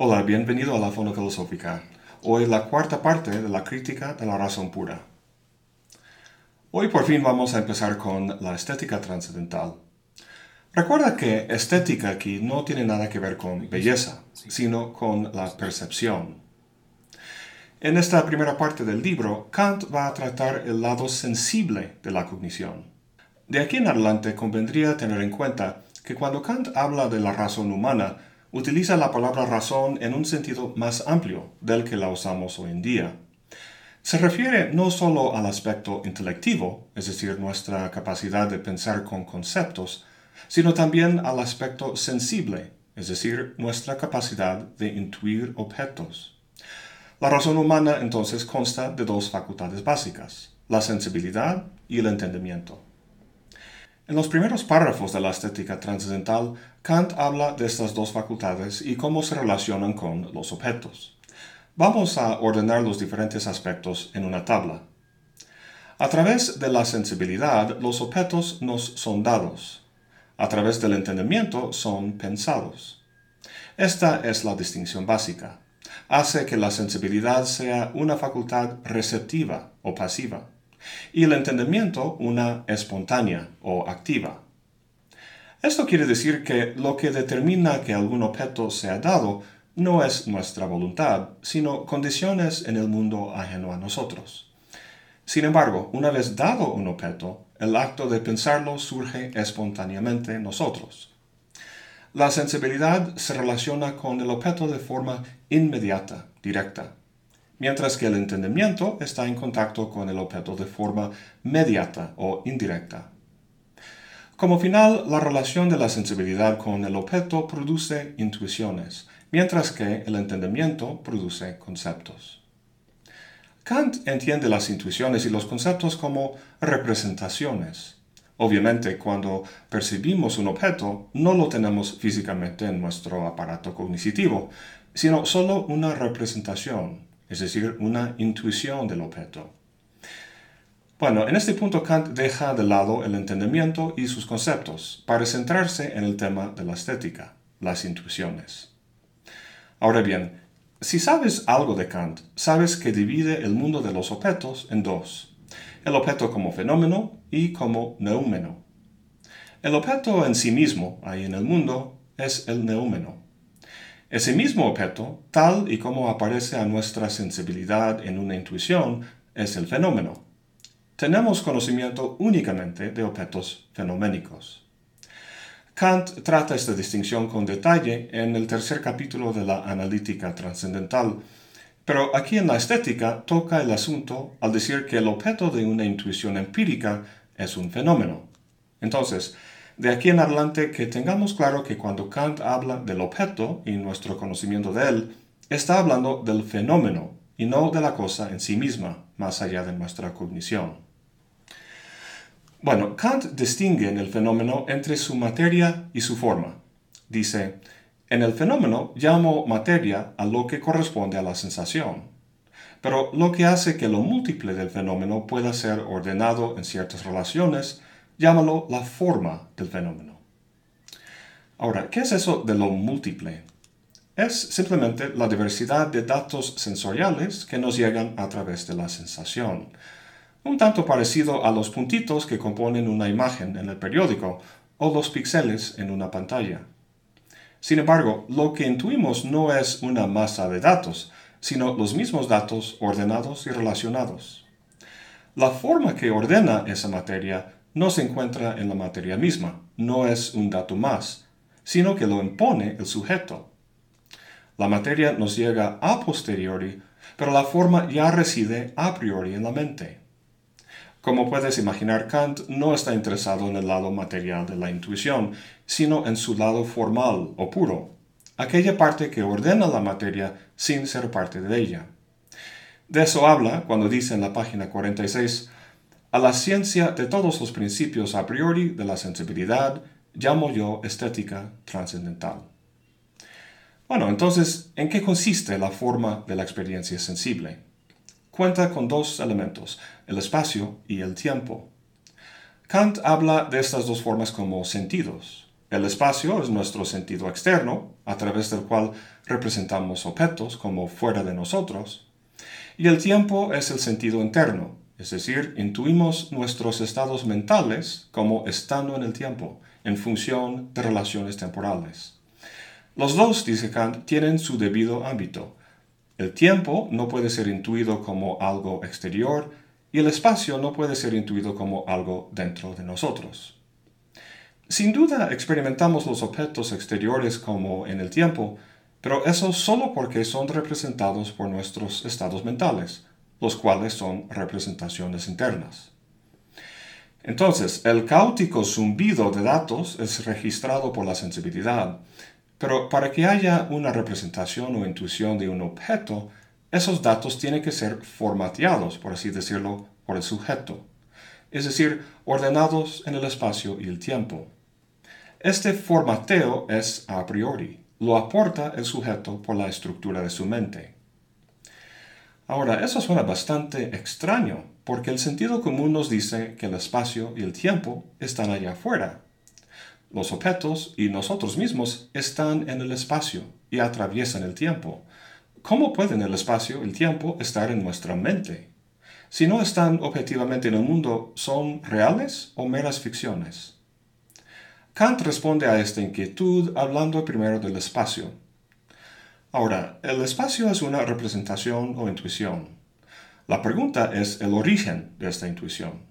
Hola, bienvenido a la Fono Filosófica. Hoy la cuarta parte de la crítica de la razón pura. Hoy por fin vamos a empezar con la estética trascendental. Recuerda que estética aquí no tiene nada que ver con belleza, sino con la percepción. En esta primera parte del libro, Kant va a tratar el lado sensible de la cognición. De aquí en adelante convendría tener en cuenta que cuando Kant habla de la razón humana, utiliza la palabra razón en un sentido más amplio del que la usamos hoy en día. Se refiere no solo al aspecto intelectivo, es decir, nuestra capacidad de pensar con conceptos, sino también al aspecto sensible, es decir, nuestra capacidad de intuir objetos. La razón humana entonces consta de dos facultades básicas, la sensibilidad y el entendimiento. En los primeros párrafos de la estética trascendental, Kant habla de estas dos facultades y cómo se relacionan con los objetos. Vamos a ordenar los diferentes aspectos en una tabla. A través de la sensibilidad, los objetos nos son dados. A través del entendimiento, son pensados. Esta es la distinción básica. Hace que la sensibilidad sea una facultad receptiva o pasiva y el entendimiento una espontánea o activa. Esto quiere decir que lo que determina que algún objeto sea dado no es nuestra voluntad, sino condiciones en el mundo ajeno a nosotros. Sin embargo, una vez dado un objeto, el acto de pensarlo surge espontáneamente en nosotros. La sensibilidad se relaciona con el objeto de forma inmediata, directa mientras que el entendimiento está en contacto con el objeto de forma mediata o indirecta. Como final, la relación de la sensibilidad con el objeto produce intuiciones, mientras que el entendimiento produce conceptos. Kant entiende las intuiciones y los conceptos como representaciones. Obviamente, cuando percibimos un objeto, no lo tenemos físicamente en nuestro aparato cognitivo, sino solo una representación, es decir, una intuición del objeto. Bueno, en este punto Kant deja de lado el entendimiento y sus conceptos para centrarse en el tema de la estética, las intuiciones. Ahora bien, si sabes algo de Kant, sabes que divide el mundo de los objetos en dos, el objeto como fenómeno y como neúmeno. El objeto en sí mismo, ahí en el mundo, es el neúmeno. Ese mismo objeto, tal y como aparece a nuestra sensibilidad en una intuición, es el fenómeno. Tenemos conocimiento únicamente de objetos fenoménicos. Kant trata esta distinción con detalle en el tercer capítulo de la analítica trascendental, pero aquí en la estética toca el asunto al decir que el objeto de una intuición empírica es un fenómeno. Entonces, de aquí en adelante que tengamos claro que cuando Kant habla del objeto y nuestro conocimiento de él, está hablando del fenómeno y no de la cosa en sí misma, más allá de nuestra cognición. Bueno, Kant distingue en el fenómeno entre su materia y su forma. Dice, en el fenómeno llamo materia a lo que corresponde a la sensación. Pero lo que hace que lo múltiple del fenómeno pueda ser ordenado en ciertas relaciones llámalo la forma del fenómeno. Ahora, ¿qué es eso de lo múltiple? Es simplemente la diversidad de datos sensoriales que nos llegan a través de la sensación. Un tanto parecido a los puntitos que componen una imagen en el periódico o los píxeles en una pantalla. Sin embargo, lo que intuimos no es una masa de datos, sino los mismos datos ordenados y relacionados. La forma que ordena esa materia no se encuentra en la materia misma, no es un dato más, sino que lo impone el sujeto. La materia nos llega a posteriori, pero la forma ya reside a priori en la mente. Como puedes imaginar, Kant no está interesado en el lado material de la intuición, sino en su lado formal o puro, aquella parte que ordena la materia sin ser parte de ella. De eso habla cuando dice en la página 46, a la ciencia de todos los principios a priori de la sensibilidad llamo yo estética trascendental. Bueno, entonces, ¿en qué consiste la forma de la experiencia sensible? Cuenta con dos elementos, el espacio y el tiempo. Kant habla de estas dos formas como sentidos. El espacio es nuestro sentido externo, a través del cual representamos objetos como fuera de nosotros. Y el tiempo es el sentido interno, es decir, intuimos nuestros estados mentales como estando en el tiempo, en función de relaciones temporales. Los dos, dice Kant, tienen su debido ámbito. El tiempo no puede ser intuido como algo exterior y el espacio no puede ser intuido como algo dentro de nosotros. Sin duda experimentamos los objetos exteriores como en el tiempo, pero eso solo porque son representados por nuestros estados mentales, los cuales son representaciones internas. Entonces, el caótico zumbido de datos es registrado por la sensibilidad, pero para que haya una representación o intuición de un objeto, esos datos tienen que ser formateados, por así decirlo, por el sujeto, es decir, ordenados en el espacio y el tiempo. Este formateo es a priori, lo aporta el sujeto por la estructura de su mente. Ahora, eso suena bastante extraño, porque el sentido común nos dice que el espacio y el tiempo están allá afuera, los objetos y nosotros mismos están en el espacio y atraviesan el tiempo. ¿Cómo pueden el espacio y el tiempo estar en nuestra mente? Si no están objetivamente en el mundo, ¿son reales o meras ficciones? Kant responde a esta inquietud hablando primero del espacio. Ahora, el espacio es una representación o intuición. La pregunta es el origen de esta intuición.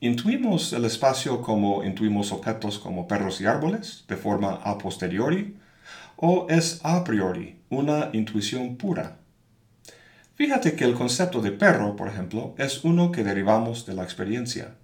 ¿Intuimos el espacio como intuimos objetos como perros y árboles, de forma a posteriori? ¿O es a priori, una intuición pura? Fíjate que el concepto de perro, por ejemplo, es uno que derivamos de la experiencia.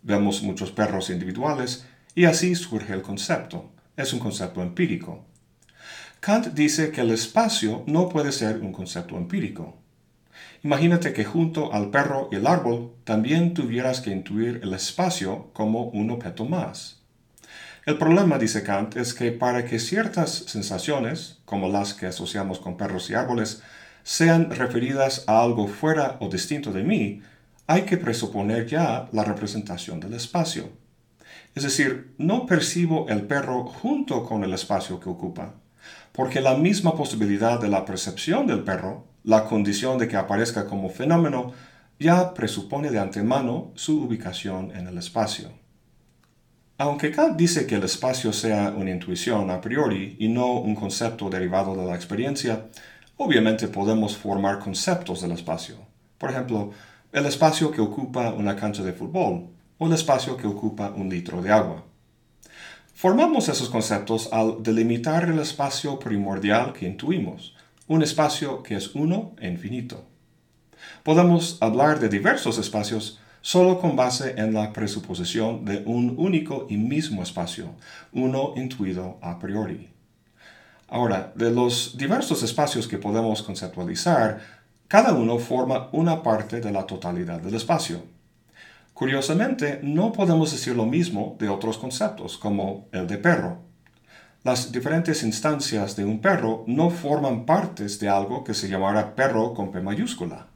Vemos muchos perros individuales y así surge el concepto. Es un concepto empírico. Kant dice que el espacio no puede ser un concepto empírico. Imagínate que junto al perro y el árbol también tuvieras que intuir el espacio como un objeto más. El problema, dice Kant, es que para que ciertas sensaciones, como las que asociamos con perros y árboles, sean referidas a algo fuera o distinto de mí, hay que presuponer ya la representación del espacio. Es decir, no percibo el perro junto con el espacio que ocupa, porque la misma posibilidad de la percepción del perro la condición de que aparezca como fenómeno ya presupone de antemano su ubicación en el espacio. Aunque Kant dice que el espacio sea una intuición a priori y no un concepto derivado de la experiencia, obviamente podemos formar conceptos del espacio. Por ejemplo, el espacio que ocupa una cancha de fútbol o el espacio que ocupa un litro de agua. Formamos esos conceptos al delimitar el espacio primordial que intuimos, un espacio que es uno e infinito. Podemos hablar de diversos espacios solo con base en la presuposición de un único y mismo espacio, uno intuido a priori. Ahora, de los diversos espacios que podemos conceptualizar, cada uno forma una parte de la totalidad del espacio. Curiosamente, no podemos decir lo mismo de otros conceptos, como el de perro. Las diferentes instancias de un perro no forman partes de algo que se llamará perro con P mayúscula.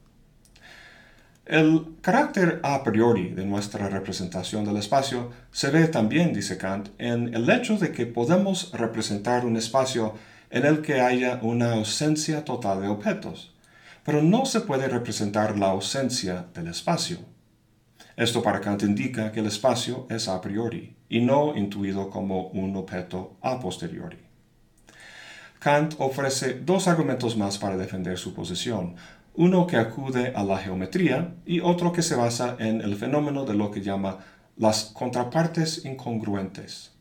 El carácter a priori de nuestra representación del espacio se ve también, dice Kant, en el hecho de que podemos representar un espacio en el que haya una ausencia total de objetos, pero no se puede representar la ausencia del espacio. Esto para Kant indica que el espacio es a priori y no intuido como un objeto a posteriori. Kant ofrece dos argumentos más para defender su posición, uno que acude a la geometría y otro que se basa en el fenómeno de lo que llama las contrapartes incongruentes.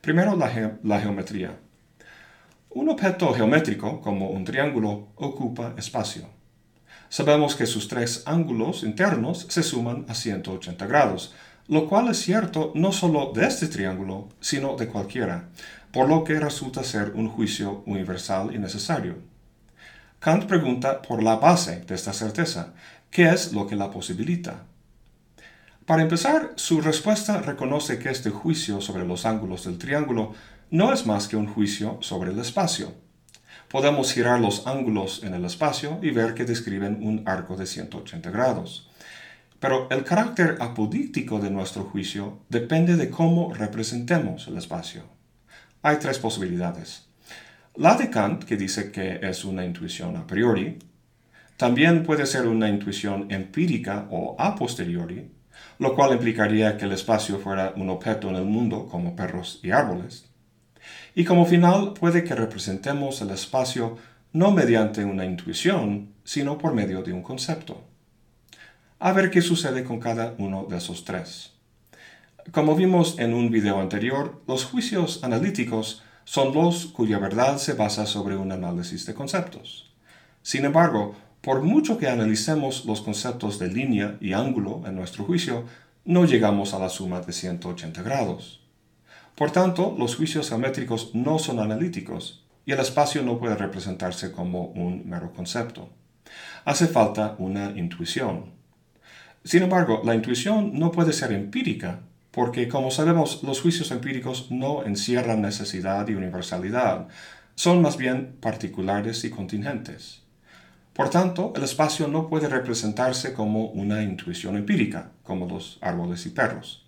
Primero la, la geometría. Un objeto geométrico, como un triángulo, ocupa espacio. Sabemos que sus tres ángulos internos se suman a 180 grados, lo cual es cierto no solo de este triángulo, sino de cualquiera, por lo que resulta ser un juicio universal y necesario. Kant pregunta por la base de esta certeza, ¿qué es lo que la posibilita? Para empezar, su respuesta reconoce que este juicio sobre los ángulos del triángulo no es más que un juicio sobre el espacio podemos girar los ángulos en el espacio y ver que describen un arco de 180 grados. Pero el carácter apodíctico de nuestro juicio depende de cómo representemos el espacio. hay tres posibilidades. La de Kant, que dice que es una intuición a priori, también puede ser una intuición empírica o a posteriori, lo cual implicaría que el espacio fuera un objeto en el mundo como perros y árboles. Y como final puede que representemos el espacio no mediante una intuición, sino por medio de un concepto. A ver qué sucede con cada uno de esos tres. Como vimos en un video anterior, los juicios analíticos son los cuya verdad se basa sobre un análisis de conceptos. Sin embargo, por mucho que analicemos los conceptos de línea y ángulo en nuestro juicio, no llegamos a la suma de 180 grados. Por tanto, los juicios geométricos no son analíticos y el espacio no puede representarse como un mero concepto. Hace falta una intuición. Sin embargo, la intuición no puede ser empírica porque, como sabemos, los juicios empíricos no encierran necesidad y universalidad, son más bien particulares y contingentes. Por tanto, el espacio no puede representarse como una intuición empírica, como los árboles y perros.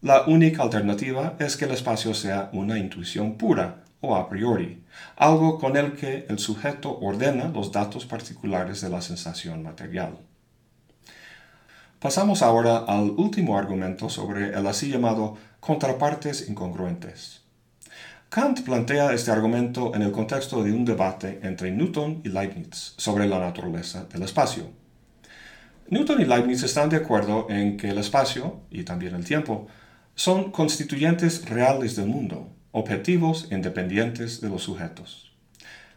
La única alternativa es que el espacio sea una intuición pura o a priori, algo con el que el sujeto ordena los datos particulares de la sensación material. Pasamos ahora al último argumento sobre el así llamado contrapartes incongruentes. Kant plantea este argumento en el contexto de un debate entre Newton y Leibniz sobre la naturaleza del espacio. Newton y Leibniz están de acuerdo en que el espacio, y también el tiempo, son constituyentes reales del mundo, objetivos independientes de los sujetos.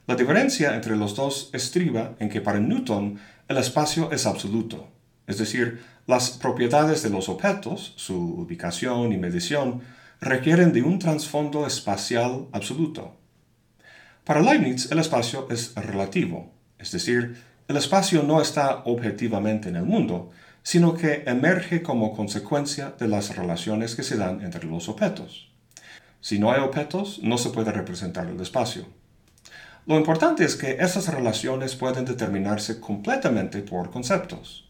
La diferencia entre los dos estriba en que para Newton el espacio es absoluto, es decir, las propiedades de los objetos, su ubicación y medición, requieren de un trasfondo espacial absoluto. Para Leibniz el espacio es relativo, es decir, el espacio no está objetivamente en el mundo, sino que emerge como consecuencia de las relaciones que se dan entre los objetos. Si no hay objetos, no se puede representar el espacio. Lo importante es que esas relaciones pueden determinarse completamente por conceptos.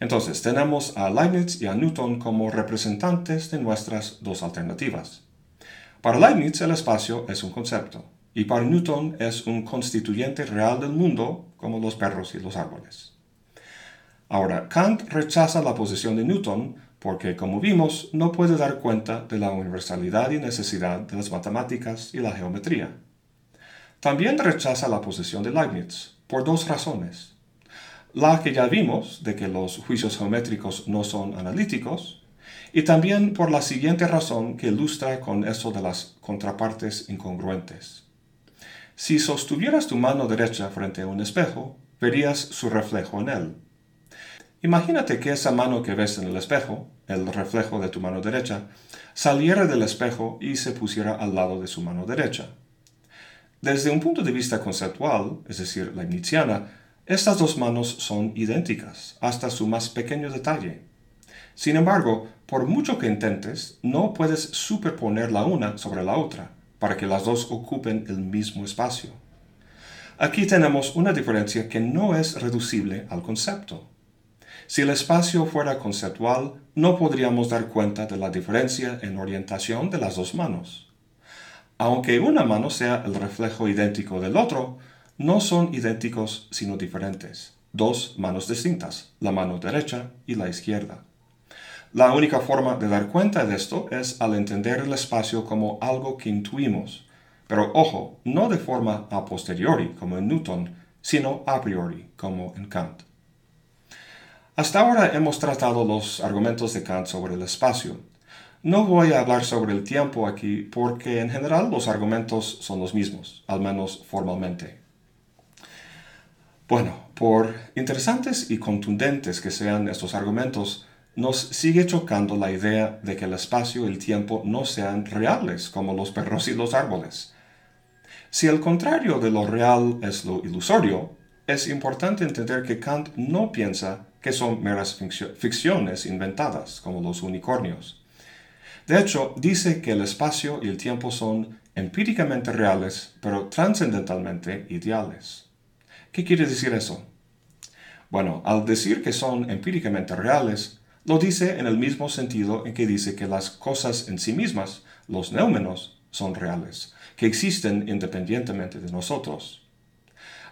Entonces, tenemos a Leibniz y a Newton como representantes de nuestras dos alternativas. Para Leibniz el espacio es un concepto, y para Newton es un constituyente real del mundo como los perros y los árboles. Ahora, Kant rechaza la posición de Newton porque, como vimos, no puede dar cuenta de la universalidad y necesidad de las matemáticas y la geometría. También rechaza la posición de Leibniz por dos razones la que ya vimos de que los juicios geométricos no son analíticos, y también por la siguiente razón que ilustra con eso de las contrapartes incongruentes. Si sostuvieras tu mano derecha frente a un espejo, verías su reflejo en él. Imagínate que esa mano que ves en el espejo, el reflejo de tu mano derecha, saliera del espejo y se pusiera al lado de su mano derecha. Desde un punto de vista conceptual, es decir, leibniziana, estas dos manos son idénticas, hasta su más pequeño detalle. Sin embargo, por mucho que intentes, no puedes superponer la una sobre la otra, para que las dos ocupen el mismo espacio. Aquí tenemos una diferencia que no es reducible al concepto. Si el espacio fuera conceptual, no podríamos dar cuenta de la diferencia en orientación de las dos manos. Aunque una mano sea el reflejo idéntico del otro, no son idénticos sino diferentes, dos manos distintas, la mano derecha y la izquierda. La única forma de dar cuenta de esto es al entender el espacio como algo que intuimos, pero ojo, no de forma a posteriori como en Newton, sino a priori como en Kant. Hasta ahora hemos tratado los argumentos de Kant sobre el espacio. No voy a hablar sobre el tiempo aquí porque en general los argumentos son los mismos, al menos formalmente. Bueno, por interesantes y contundentes que sean estos argumentos, nos sigue chocando la idea de que el espacio y el tiempo no sean reales como los perros y los árboles. Si el contrario de lo real es lo ilusorio, es importante entender que Kant no piensa que son meras ficciones inventadas, como los unicornios. De hecho, dice que el espacio y el tiempo son empíricamente reales, pero trascendentalmente ideales. ¿Qué quiere decir eso? Bueno, al decir que son empíricamente reales, lo dice en el mismo sentido en que dice que las cosas en sí mismas, los neumenos, son reales, que existen independientemente de nosotros.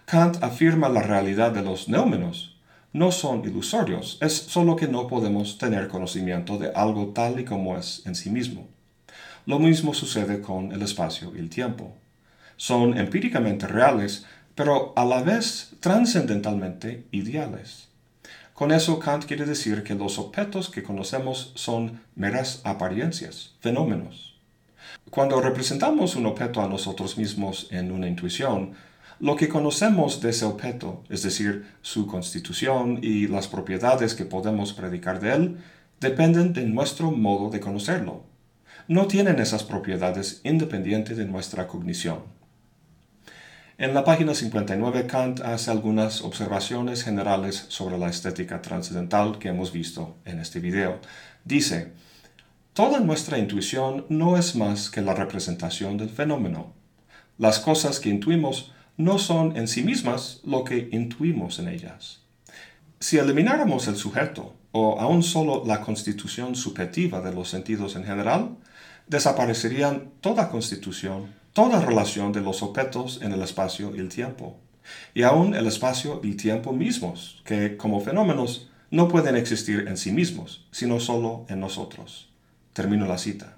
Kant afirma la realidad de los neúmenos. No son ilusorios, es solo que no podemos tener conocimiento de algo tal y como es en sí mismo. Lo mismo sucede con el espacio y el tiempo. Son empíricamente reales, pero a la vez trascendentalmente ideales. Con eso Kant quiere decir que los objetos que conocemos son meras apariencias, fenómenos. Cuando representamos un objeto a nosotros mismos en una intuición, lo que conocemos de ese objeto, es decir, su constitución y las propiedades que podemos predicar de él, dependen de nuestro modo de conocerlo. No tienen esas propiedades independientes de nuestra cognición. En la página 59 Kant hace algunas observaciones generales sobre la estética trascendental que hemos visto en este video. Dice, Toda nuestra intuición no es más que la representación del fenómeno. Las cosas que intuimos no son en sí mismas lo que intuimos en ellas. Si elimináramos el sujeto, o aún solo la constitución subjetiva de los sentidos en general, desaparecerían toda constitución toda relación de los objetos en el espacio y el tiempo, y aún el espacio y tiempo mismos, que como fenómenos no pueden existir en sí mismos, sino solo en nosotros. Termino la cita.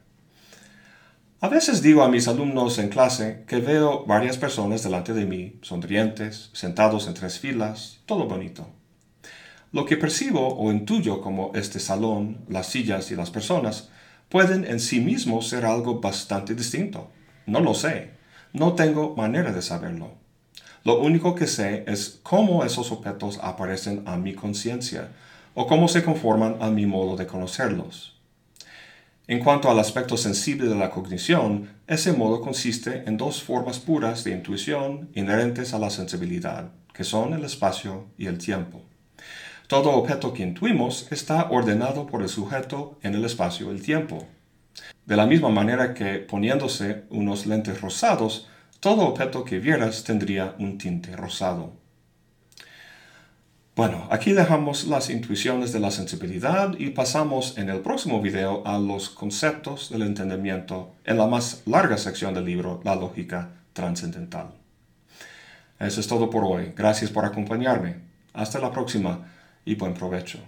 A veces digo a mis alumnos en clase que veo varias personas delante de mí, sonrientes, sentados en tres filas, todo bonito. Lo que percibo o intuyo como este salón, las sillas y las personas, pueden en sí mismos ser algo bastante distinto. No lo sé. No tengo manera de saberlo. Lo único que sé es cómo esos objetos aparecen a mi conciencia o cómo se conforman a mi modo de conocerlos. En cuanto al aspecto sensible de la cognición, ese modo consiste en dos formas puras de intuición inherentes a la sensibilidad, que son el espacio y el tiempo. Todo objeto que intuimos está ordenado por el sujeto en el espacio y el tiempo. De la misma manera que poniéndose unos lentes rosados, todo objeto que vieras tendría un tinte rosado. Bueno, aquí dejamos las intuiciones de la sensibilidad y pasamos en el próximo video a los conceptos del entendimiento en la más larga sección del libro, La lógica trascendental. Eso es todo por hoy. Gracias por acompañarme. Hasta la próxima y buen provecho.